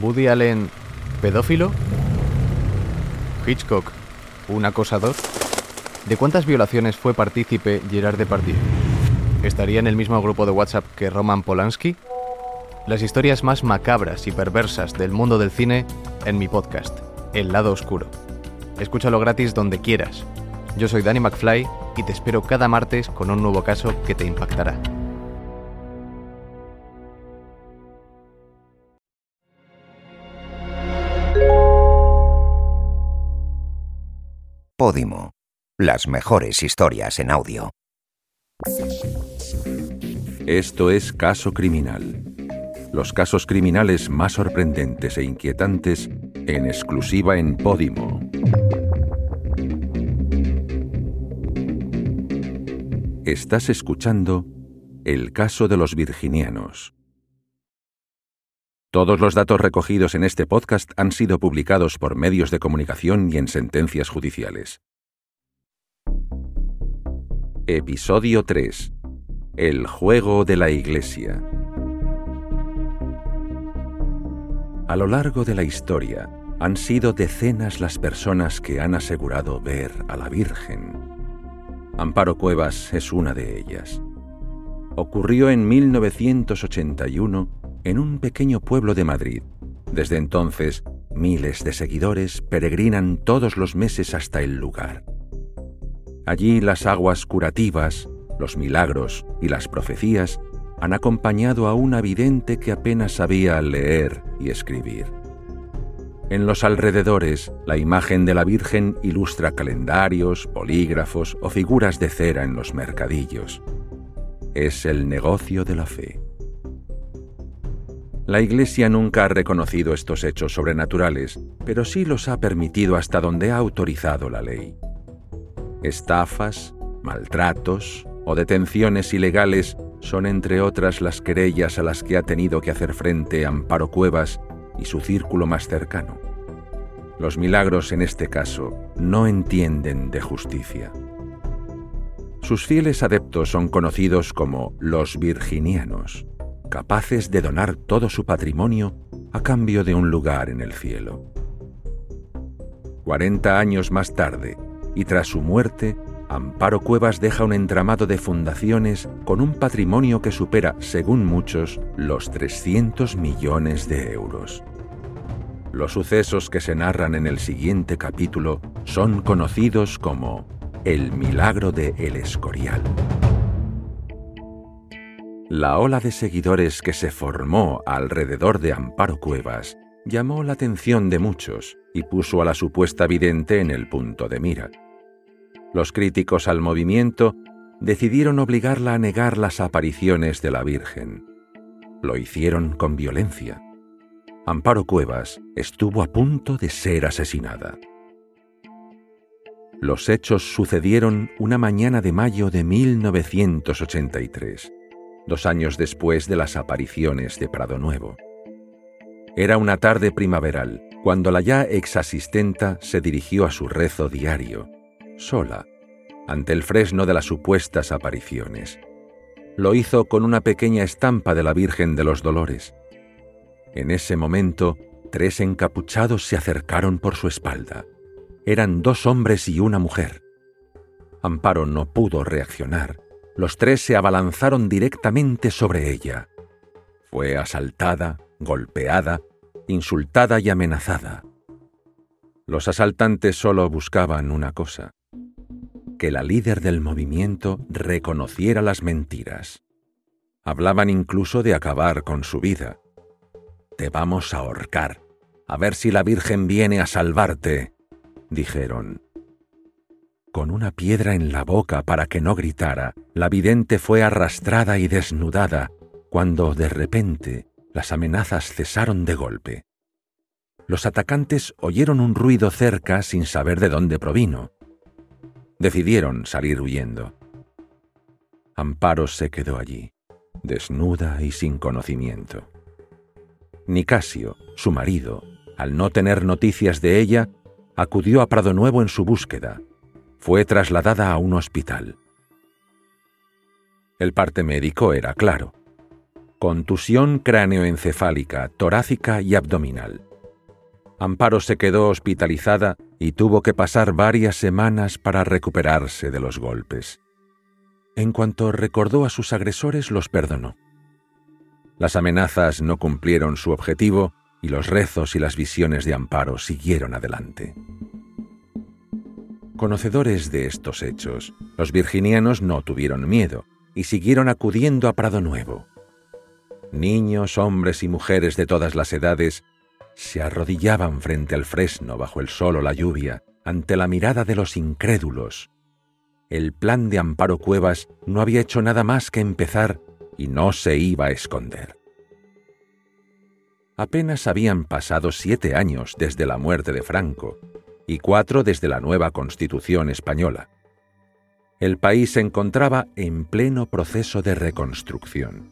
Woody Allen, pedófilo. Hitchcock, un acosador. ¿De cuántas violaciones fue partícipe Gerard Depardieu? ¿Estaría en el mismo grupo de WhatsApp que Roman Polanski? Las historias más macabras y perversas del mundo del cine en mi podcast, El lado oscuro. Escúchalo gratis donde quieras. Yo soy Danny McFly y te espero cada martes con un nuevo caso que te impactará. Podimo. Las mejores historias en audio. Esto es Caso Criminal. Los casos criminales más sorprendentes e inquietantes en exclusiva en Podimo. Estás escuchando El caso de los virginianos. Todos los datos recogidos en este podcast han sido publicados por medios de comunicación y en sentencias judiciales. Episodio 3. El juego de la iglesia. A lo largo de la historia, han sido decenas las personas que han asegurado ver a la Virgen. Amparo Cuevas es una de ellas. Ocurrió en 1981 en un pequeño pueblo de Madrid. Desde entonces, miles de seguidores peregrinan todos los meses hasta el lugar. Allí las aguas curativas, los milagros y las profecías han acompañado a una vidente que apenas sabía leer y escribir. En los alrededores, la imagen de la Virgen ilustra calendarios, polígrafos o figuras de cera en los mercadillos. Es el negocio de la fe. La Iglesia nunca ha reconocido estos hechos sobrenaturales, pero sí los ha permitido hasta donde ha autorizado la ley. Estafas, maltratos o detenciones ilegales son entre otras las querellas a las que ha tenido que hacer frente Amparo Cuevas y su círculo más cercano. Los milagros en este caso no entienden de justicia. Sus fieles adeptos son conocidos como los virginianos, capaces de donar todo su patrimonio a cambio de un lugar en el cielo. Cuarenta años más tarde, y tras su muerte, Amparo Cuevas deja un entramado de fundaciones con un patrimonio que supera, según muchos, los 300 millones de euros. Los sucesos que se narran en el siguiente capítulo son conocidos como el milagro de El Escorial. La ola de seguidores que se formó alrededor de Amparo Cuevas llamó la atención de muchos y puso a la supuesta vidente en el punto de mira. Los críticos al movimiento decidieron obligarla a negar las apariciones de la Virgen. Lo hicieron con violencia. Amparo Cuevas estuvo a punto de ser asesinada. Los hechos sucedieron una mañana de mayo de 1983, dos años después de las apariciones de Prado Nuevo. Era una tarde primaveral, cuando la ya exasistenta se dirigió a su rezo diario sola, ante el fresno de las supuestas apariciones. Lo hizo con una pequeña estampa de la Virgen de los Dolores. En ese momento, tres encapuchados se acercaron por su espalda. Eran dos hombres y una mujer. Amparo no pudo reaccionar. Los tres se abalanzaron directamente sobre ella. Fue asaltada, golpeada, insultada y amenazada. Los asaltantes solo buscaban una cosa, que la líder del movimiento reconociera las mentiras. Hablaban incluso de acabar con su vida. Te vamos a ahorcar, a ver si la Virgen viene a salvarte, dijeron. Con una piedra en la boca para que no gritara, la vidente fue arrastrada y desnudada, cuando de repente las amenazas cesaron de golpe. Los atacantes oyeron un ruido cerca sin saber de dónde provino decidieron salir huyendo. Amparo se quedó allí, desnuda y sin conocimiento. Nicasio, su marido, al no tener noticias de ella, acudió a Prado Nuevo en su búsqueda. Fue trasladada a un hospital. El parte médico era claro. contusión cráneoencefálica, torácica y abdominal. Amparo se quedó hospitalizada y tuvo que pasar varias semanas para recuperarse de los golpes. En cuanto recordó a sus agresores, los perdonó. Las amenazas no cumplieron su objetivo y los rezos y las visiones de Amparo siguieron adelante. Conocedores de estos hechos, los virginianos no tuvieron miedo y siguieron acudiendo a Prado Nuevo. Niños, hombres y mujeres de todas las edades se arrodillaban frente al fresno bajo el sol o la lluvia, ante la mirada de los incrédulos. El plan de Amparo Cuevas no había hecho nada más que empezar y no se iba a esconder. Apenas habían pasado siete años desde la muerte de Franco y cuatro desde la nueva Constitución española. El país se encontraba en pleno proceso de reconstrucción.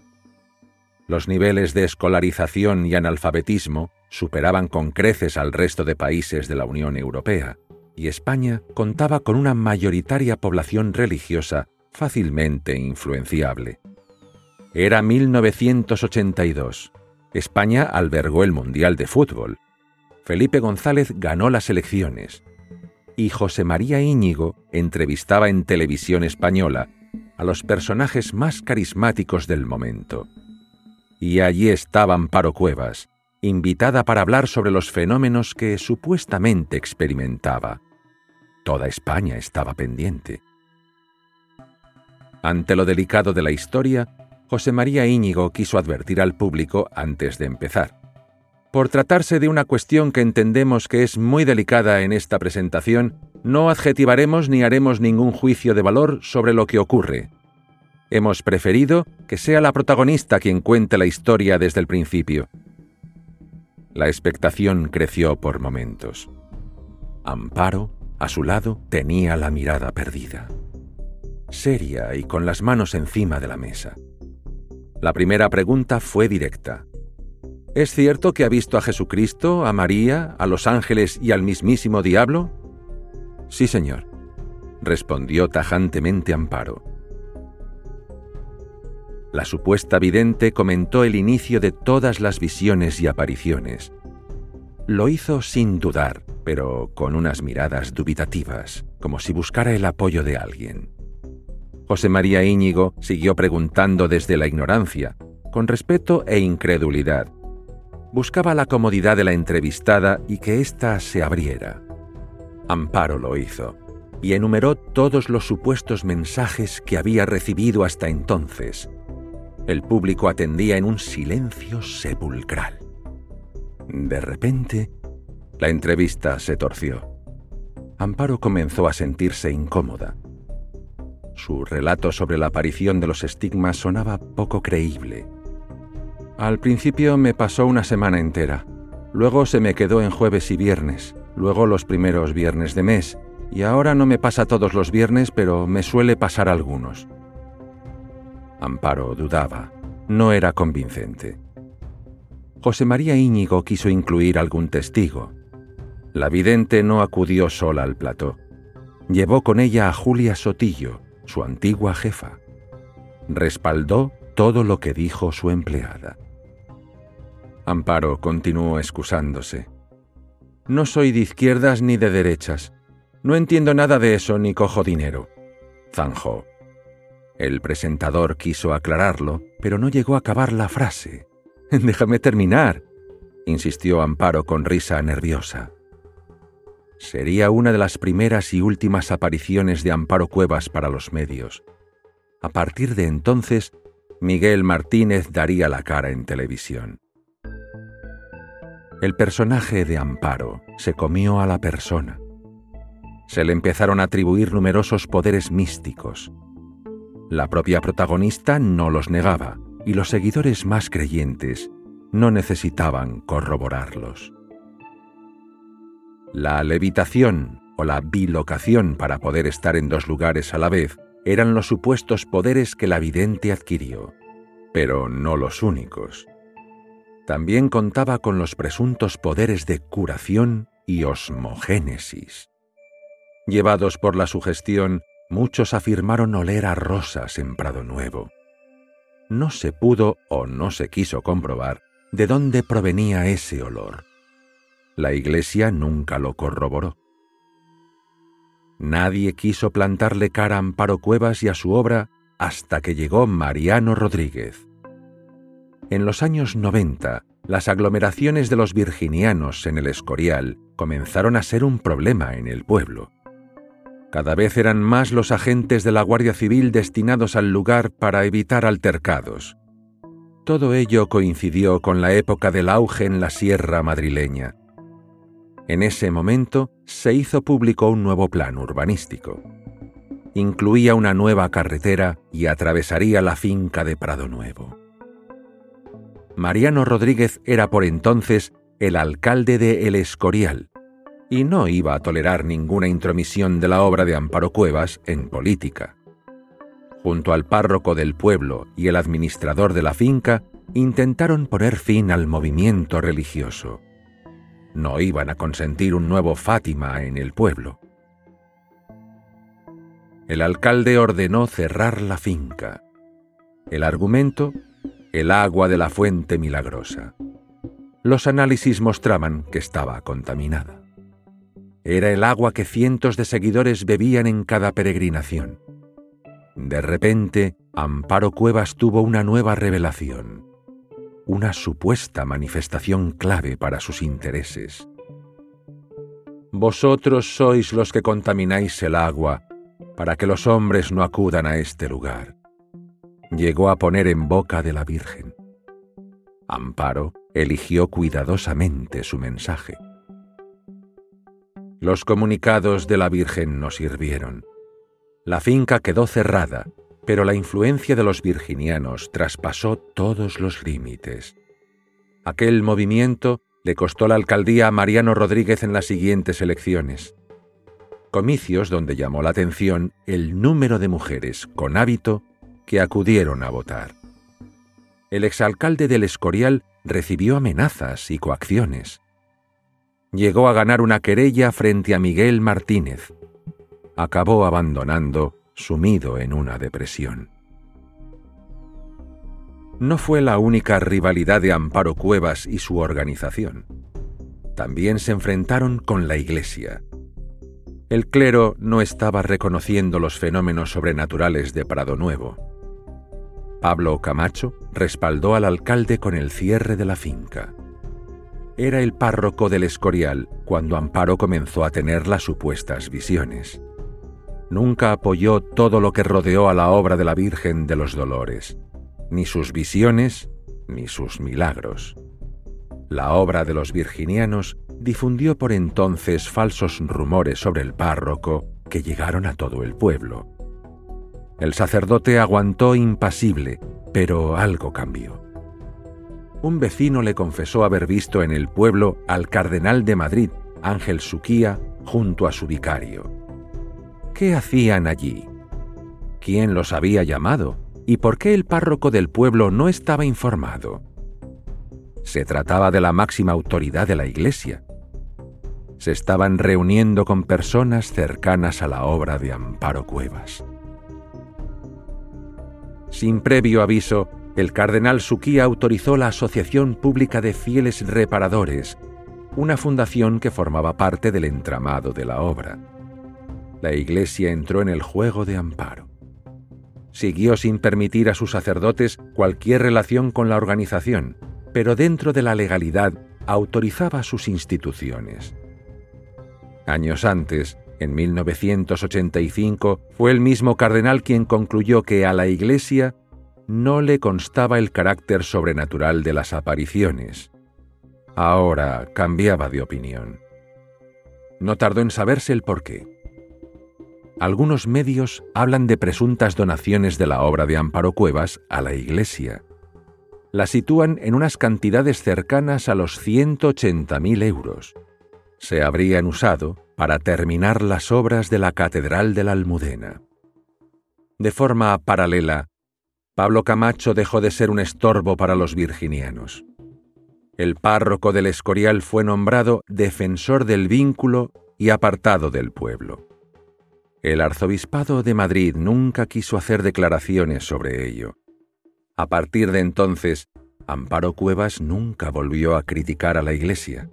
Los niveles de escolarización y analfabetismo superaban con creces al resto de países de la Unión Europea, y España contaba con una mayoritaria población religiosa fácilmente influenciable. Era 1982. España albergó el Mundial de Fútbol. Felipe González ganó las elecciones. Y José María Íñigo entrevistaba en televisión española a los personajes más carismáticos del momento. Y allí estaba Amparo Cuevas, invitada para hablar sobre los fenómenos que supuestamente experimentaba. Toda España estaba pendiente. Ante lo delicado de la historia, José María Íñigo quiso advertir al público antes de empezar. Por tratarse de una cuestión que entendemos que es muy delicada en esta presentación, no adjetivaremos ni haremos ningún juicio de valor sobre lo que ocurre. Hemos preferido que sea la protagonista quien cuente la historia desde el principio. La expectación creció por momentos. Amparo, a su lado, tenía la mirada perdida. Seria y con las manos encima de la mesa. La primera pregunta fue directa. ¿Es cierto que ha visto a Jesucristo, a María, a los ángeles y al mismísimo diablo? Sí, señor, respondió tajantemente Amparo. La supuesta vidente comentó el inicio de todas las visiones y apariciones. Lo hizo sin dudar, pero con unas miradas dubitativas, como si buscara el apoyo de alguien. José María Íñigo siguió preguntando desde la ignorancia, con respeto e incredulidad. Buscaba la comodidad de la entrevistada y que ésta se abriera. Amparo lo hizo, y enumeró todos los supuestos mensajes que había recibido hasta entonces. El público atendía en un silencio sepulcral. De repente, la entrevista se torció. Amparo comenzó a sentirse incómoda. Su relato sobre la aparición de los estigmas sonaba poco creíble. Al principio me pasó una semana entera, luego se me quedó en jueves y viernes, luego los primeros viernes de mes, y ahora no me pasa todos los viernes, pero me suele pasar algunos. Amparo dudaba, no era convincente. José María Íñigo quiso incluir algún testigo. La vidente no acudió sola al plató. Llevó con ella a Julia Sotillo, su antigua jefa. Respaldó todo lo que dijo su empleada. Amparo continuó excusándose. No soy de izquierdas ni de derechas. No entiendo nada de eso ni cojo dinero. Zanjó. El presentador quiso aclararlo, pero no llegó a acabar la frase. Déjame terminar, insistió Amparo con risa nerviosa. Sería una de las primeras y últimas apariciones de Amparo Cuevas para los medios. A partir de entonces, Miguel Martínez daría la cara en televisión. El personaje de Amparo se comió a la persona. Se le empezaron a atribuir numerosos poderes místicos. La propia protagonista no los negaba y los seguidores más creyentes no necesitaban corroborarlos. La levitación o la bilocación para poder estar en dos lugares a la vez eran los supuestos poderes que la vidente adquirió, pero no los únicos. También contaba con los presuntos poderes de curación y osmogénesis. Llevados por la sugestión, muchos afirmaron oler a rosas en Prado Nuevo. no se pudo o no se quiso comprobar de dónde provenía ese olor. La Iglesia nunca lo corroboró. Nadie quiso plantarle cara a Amparo Cuevas y a su obra hasta que llegó Mariano Rodríguez. En los años 90, las aglomeraciones de los virginianos en el Escorial comenzaron a ser un problema en el pueblo. Cada vez eran más los agentes de la Guardia Civil destinados al lugar para evitar altercados. Todo ello coincidió con la época del auge en la sierra madrileña. En ese momento se hizo público un nuevo plan urbanístico. Incluía una nueva carretera y atravesaría la finca de Prado Nuevo. Mariano Rodríguez era por entonces el alcalde de El Escorial, y no iba a tolerar ninguna intromisión de la obra de Amparo Cuevas en política. Junto al párroco del pueblo y el administrador de la finca, intentaron poner fin al movimiento religioso. No iban a consentir un nuevo Fátima en el pueblo. El alcalde ordenó cerrar la finca. El argumento el agua de la fuente milagrosa. Los análisis mostraban que estaba contaminada. Era el agua que cientos de seguidores bebían en cada peregrinación. De repente, Amparo Cuevas tuvo una nueva revelación, una supuesta manifestación clave para sus intereses. Vosotros sois los que contamináis el agua para que los hombres no acudan a este lugar llegó a poner en boca de la Virgen. Amparo eligió cuidadosamente su mensaje. Los comunicados de la Virgen no sirvieron. La finca quedó cerrada, pero la influencia de los virginianos traspasó todos los límites. Aquel movimiento le costó la alcaldía a Mariano Rodríguez en las siguientes elecciones. Comicios donde llamó la atención el número de mujeres con hábito que acudieron a votar. El exalcalde del Escorial recibió amenazas y coacciones. Llegó a ganar una querella frente a Miguel Martínez. Acabó abandonando, sumido en una depresión. No fue la única rivalidad de Amparo Cuevas y su organización. También se enfrentaron con la Iglesia. El clero no estaba reconociendo los fenómenos sobrenaturales de Prado Nuevo Pablo Camacho respaldó al alcalde con el cierre de la finca. Era el párroco del Escorial cuando Amparo comenzó a tener las supuestas visiones. Nunca apoyó todo lo que rodeó a la obra de la Virgen de los Dolores, ni sus visiones ni sus milagros. La obra de los virginianos difundió por entonces falsos rumores sobre el párroco que llegaron a todo el pueblo. El sacerdote aguantó impasible, pero algo cambió. Un vecino le confesó haber visto en el pueblo al cardenal de Madrid, Ángel Suquía, junto a su vicario. ¿Qué hacían allí? ¿Quién los había llamado? ¿Y por qué el párroco del pueblo no estaba informado? Se trataba de la máxima autoridad de la Iglesia. Se estaban reuniendo con personas cercanas a la obra de Amparo Cuevas. Sin previo aviso, el cardenal Suquía autorizó la Asociación Pública de Fieles Reparadores, una fundación que formaba parte del entramado de la obra. La Iglesia entró en el juego de amparo. Siguió sin permitir a sus sacerdotes cualquier relación con la organización, pero dentro de la legalidad autorizaba sus instituciones. Años antes, en 1985 fue el mismo cardenal quien concluyó que a la Iglesia no le constaba el carácter sobrenatural de las apariciones. Ahora cambiaba de opinión. No tardó en saberse el porqué. Algunos medios hablan de presuntas donaciones de la obra de Amparo Cuevas a la Iglesia. La sitúan en unas cantidades cercanas a los 180.000 euros. Se habrían usado para terminar las obras de la Catedral de la Almudena. De forma paralela, Pablo Camacho dejó de ser un estorbo para los virginianos. El párroco del Escorial fue nombrado defensor del vínculo y apartado del pueblo. El arzobispado de Madrid nunca quiso hacer declaraciones sobre ello. A partir de entonces, Amparo Cuevas nunca volvió a criticar a la Iglesia.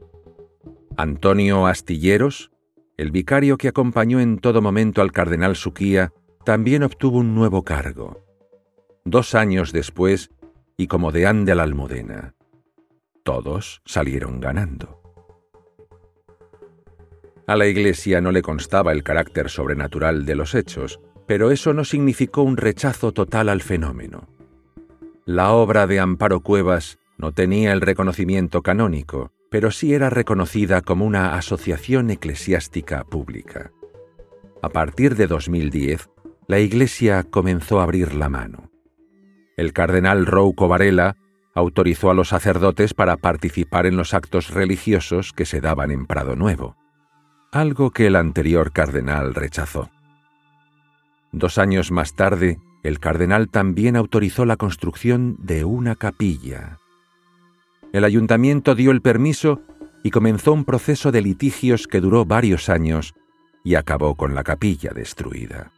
Antonio Astilleros, el vicario que acompañó en todo momento al cardenal Suquía, también obtuvo un nuevo cargo. Dos años después, y como de ande la almudena, todos salieron ganando. A la Iglesia no le constaba el carácter sobrenatural de los hechos, pero eso no significó un rechazo total al fenómeno. La obra de Amparo Cuevas no tenía el reconocimiento canónico, pero sí era reconocida como una asociación eclesiástica pública. A partir de 2010, la Iglesia comenzó a abrir la mano. El cardenal Rouco Varela autorizó a los sacerdotes para participar en los actos religiosos que se daban en Prado Nuevo, algo que el anterior cardenal rechazó. Dos años más tarde, el cardenal también autorizó la construcción de una capilla. El ayuntamiento dio el permiso y comenzó un proceso de litigios que duró varios años y acabó con la capilla destruida.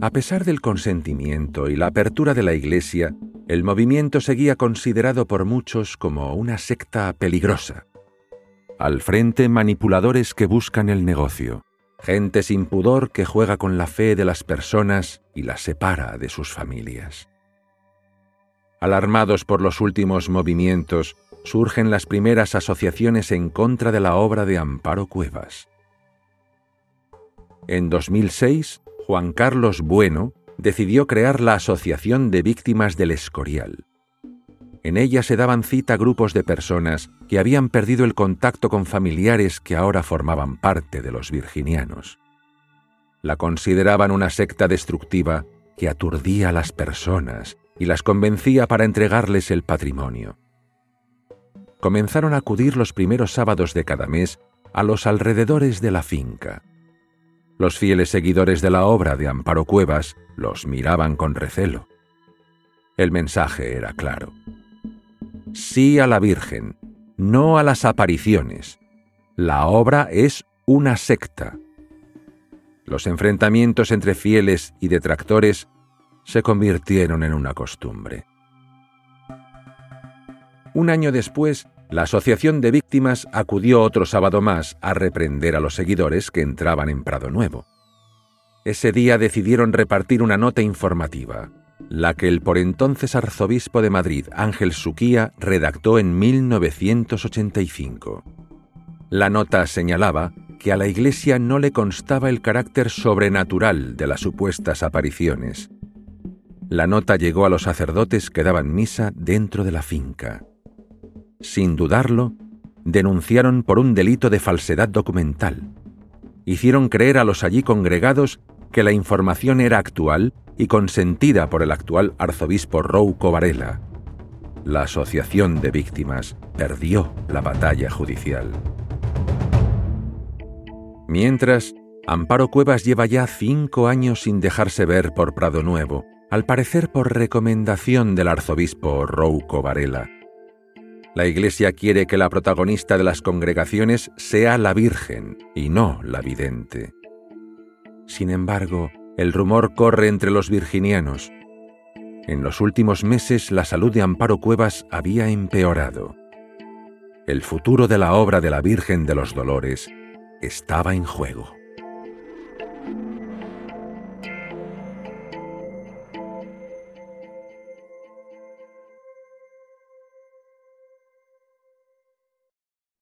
A pesar del consentimiento y la apertura de la Iglesia, el movimiento seguía considerado por muchos como una secta peligrosa. Al frente manipuladores que buscan el negocio, gente sin pudor que juega con la fe de las personas y las separa de sus familias. Alarmados por los últimos movimientos, surgen las primeras asociaciones en contra de la obra de Amparo Cuevas. En 2006, Juan Carlos Bueno decidió crear la Asociación de Víctimas del Escorial. En ella se daban cita grupos de personas que habían perdido el contacto con familiares que ahora formaban parte de los virginianos. La consideraban una secta destructiva que aturdía a las personas y las convencía para entregarles el patrimonio. Comenzaron a acudir los primeros sábados de cada mes a los alrededores de la finca. Los fieles seguidores de la obra de Amparo Cuevas los miraban con recelo. El mensaje era claro sí a la Virgen, no a las apariciones. La obra es una secta. Los enfrentamientos entre fieles y detractores se convirtieron en una costumbre. Un año después, la Asociación de Víctimas acudió otro sábado más a reprender a los seguidores que entraban en Prado Nuevo. Ese día decidieron repartir una nota informativa la que el por entonces arzobispo de Madrid, Ángel Suquía, redactó en 1985. La nota señalaba que a la Iglesia no le constaba el carácter sobrenatural de las supuestas apariciones. La nota llegó a los sacerdotes que daban misa dentro de la finca. Sin dudarlo, denunciaron por un delito de falsedad documental. Hicieron creer a los allí congregados que la información era actual y consentida por el actual arzobispo Rouco Varela. La Asociación de Víctimas perdió la batalla judicial. Mientras, Amparo Cuevas lleva ya cinco años sin dejarse ver por Prado Nuevo, al parecer por recomendación del arzobispo Rouco Varela. La Iglesia quiere que la protagonista de las congregaciones sea la Virgen y no la vidente. Sin embargo, el rumor corre entre los virginianos. En los últimos meses la salud de Amparo Cuevas había empeorado. El futuro de la obra de la Virgen de los Dolores estaba en juego.